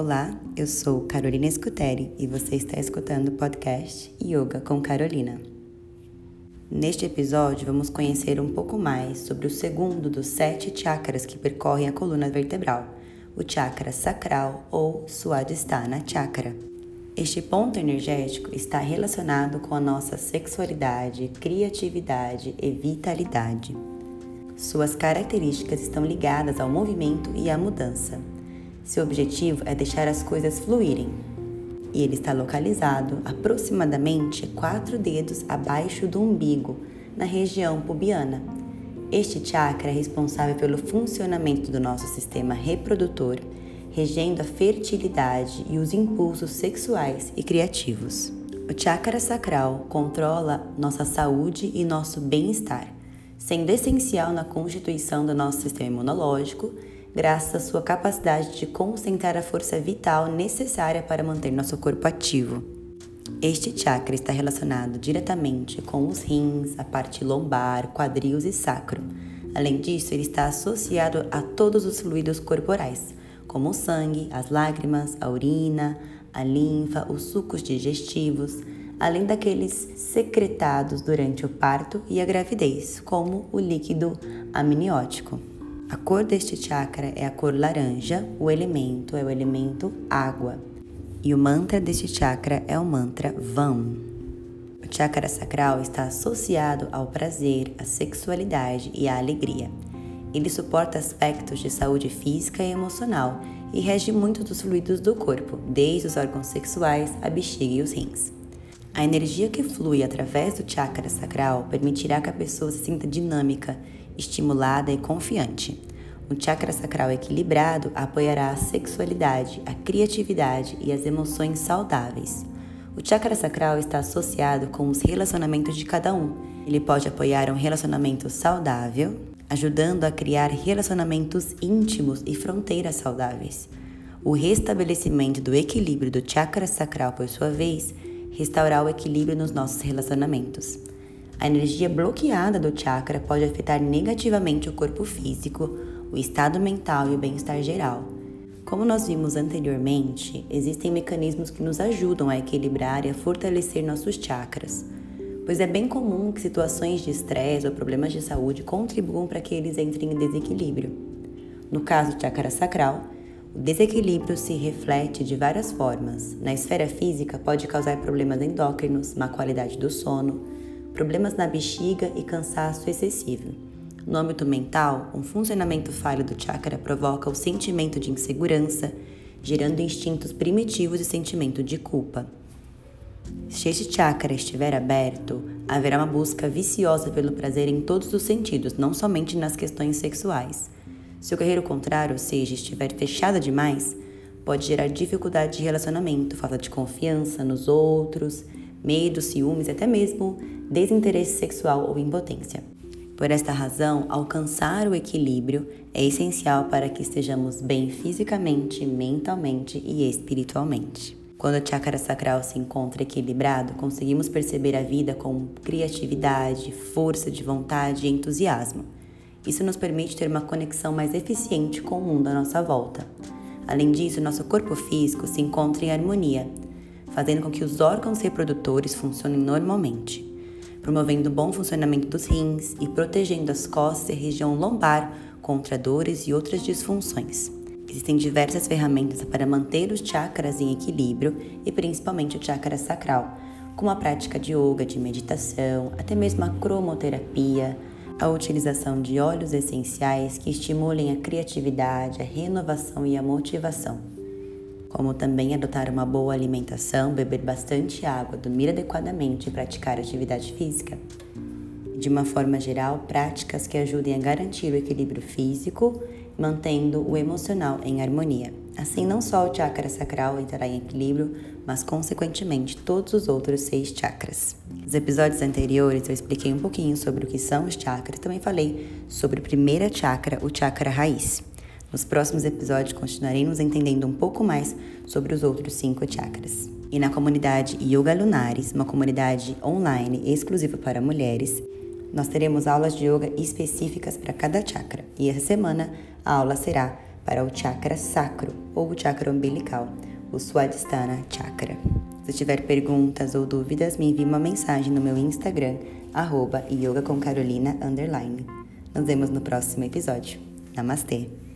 Olá, eu sou Carolina Scuteri e você está escutando o podcast Yoga com Carolina. Neste episódio, vamos conhecer um pouco mais sobre o segundo dos sete chakras que percorrem a coluna vertebral, o chakra sacral ou Swadhisthana Chakra. Este ponto energético está relacionado com a nossa sexualidade, criatividade e vitalidade. Suas características estão ligadas ao movimento e à mudança. Seu objetivo é deixar as coisas fluírem. E ele está localizado aproximadamente quatro dedos abaixo do umbigo, na região pubiana. Este chakra é responsável pelo funcionamento do nosso sistema reprodutor, regendo a fertilidade e os impulsos sexuais e criativos. O chakra sacral controla nossa saúde e nosso bem-estar sendo essencial na constituição do nosso sistema imunológico, graças à sua capacidade de concentrar a força vital necessária para manter nosso corpo ativo. Este chakra está relacionado diretamente com os rins, a parte lombar, quadris e sacro. Além disso, ele está associado a todos os fluidos corporais, como o sangue, as lágrimas, a urina, a linfa, os sucos digestivos, além daqueles secretados durante o parto e a gravidez, como o líquido amniótico. A cor deste chakra é a cor laranja, o elemento é o elemento água. E o mantra deste chakra é o mantra VAM. O chakra sacral está associado ao prazer, à sexualidade e à alegria. Ele suporta aspectos de saúde física e emocional e rege muito dos fluidos do corpo, desde os órgãos sexuais, a bexiga e os rins. A energia que flui através do chakra sacral permitirá que a pessoa se sinta dinâmica, estimulada e confiante. O chakra sacral equilibrado apoiará a sexualidade, a criatividade e as emoções saudáveis. O chakra sacral está associado com os relacionamentos de cada um. Ele pode apoiar um relacionamento saudável, ajudando a criar relacionamentos íntimos e fronteiras saudáveis. O restabelecimento do equilíbrio do chakra sacral, por sua vez, restaurar o equilíbrio nos nossos relacionamentos. A energia bloqueada do chakra pode afetar negativamente o corpo físico, o estado mental e o bem-estar geral. Como nós vimos anteriormente, existem mecanismos que nos ajudam a equilibrar e a fortalecer nossos chakras, pois é bem comum que situações de estresse ou problemas de saúde contribuam para que eles entrem em desequilíbrio. No caso do chakra sacral, o desequilíbrio se reflete de várias formas. Na esfera física, pode causar problemas endócrinos, má qualidade do sono, problemas na bexiga e cansaço excessivo. No âmbito mental, um funcionamento falho do chakra provoca o sentimento de insegurança, gerando instintos primitivos e sentimento de culpa. Se este chakra estiver aberto, haverá uma busca viciosa pelo prazer em todos os sentidos, não somente nas questões sexuais. Se o guerreiro contrário, ou seja, estiver fechado demais, pode gerar dificuldade de relacionamento, falta de confiança nos outros, medo, ciúmes até mesmo desinteresse sexual ou impotência. Por esta razão, alcançar o equilíbrio é essencial para que estejamos bem fisicamente, mentalmente e espiritualmente. Quando o chakra sacral se encontra equilibrado, conseguimos perceber a vida com criatividade, força de vontade e entusiasmo. Isso nos permite ter uma conexão mais eficiente com o mundo à nossa volta. Além disso, nosso corpo físico se encontra em harmonia, fazendo com que os órgãos reprodutores funcionem normalmente, promovendo o bom funcionamento dos rins e protegendo as costas e a região lombar contra dores e outras disfunções. Existem diversas ferramentas para manter os chakras em equilíbrio e principalmente o chakra sacral, como a prática de yoga, de meditação, até mesmo a cromoterapia, a utilização de óleos essenciais que estimulem a criatividade, a renovação e a motivação, como também adotar uma boa alimentação, beber bastante água, dormir adequadamente e praticar atividade física. De uma forma geral, práticas que ajudem a garantir o equilíbrio físico, mantendo o emocional em harmonia. Assim, não só o chakra sacral entrará em equilíbrio, mas consequentemente todos os outros seis chakras. Nos episódios anteriores eu expliquei um pouquinho sobre o que são os chakras, também falei sobre o primeiro chakra, o chakra raiz. Nos próximos episódios continuaremos entendendo um pouco mais sobre os outros cinco chakras. E na comunidade Yoga Lunares, uma comunidade online exclusiva para mulheres, nós teremos aulas de yoga específicas para cada chakra. E essa semana a aula será para o chakra sacro ou chakra umbilical, o Swadhisthana Chakra. Se tiver perguntas ou dúvidas, me envie uma mensagem no meu Instagram, arroba yoga com Carolina, Nos vemos no próximo episódio. Namastê!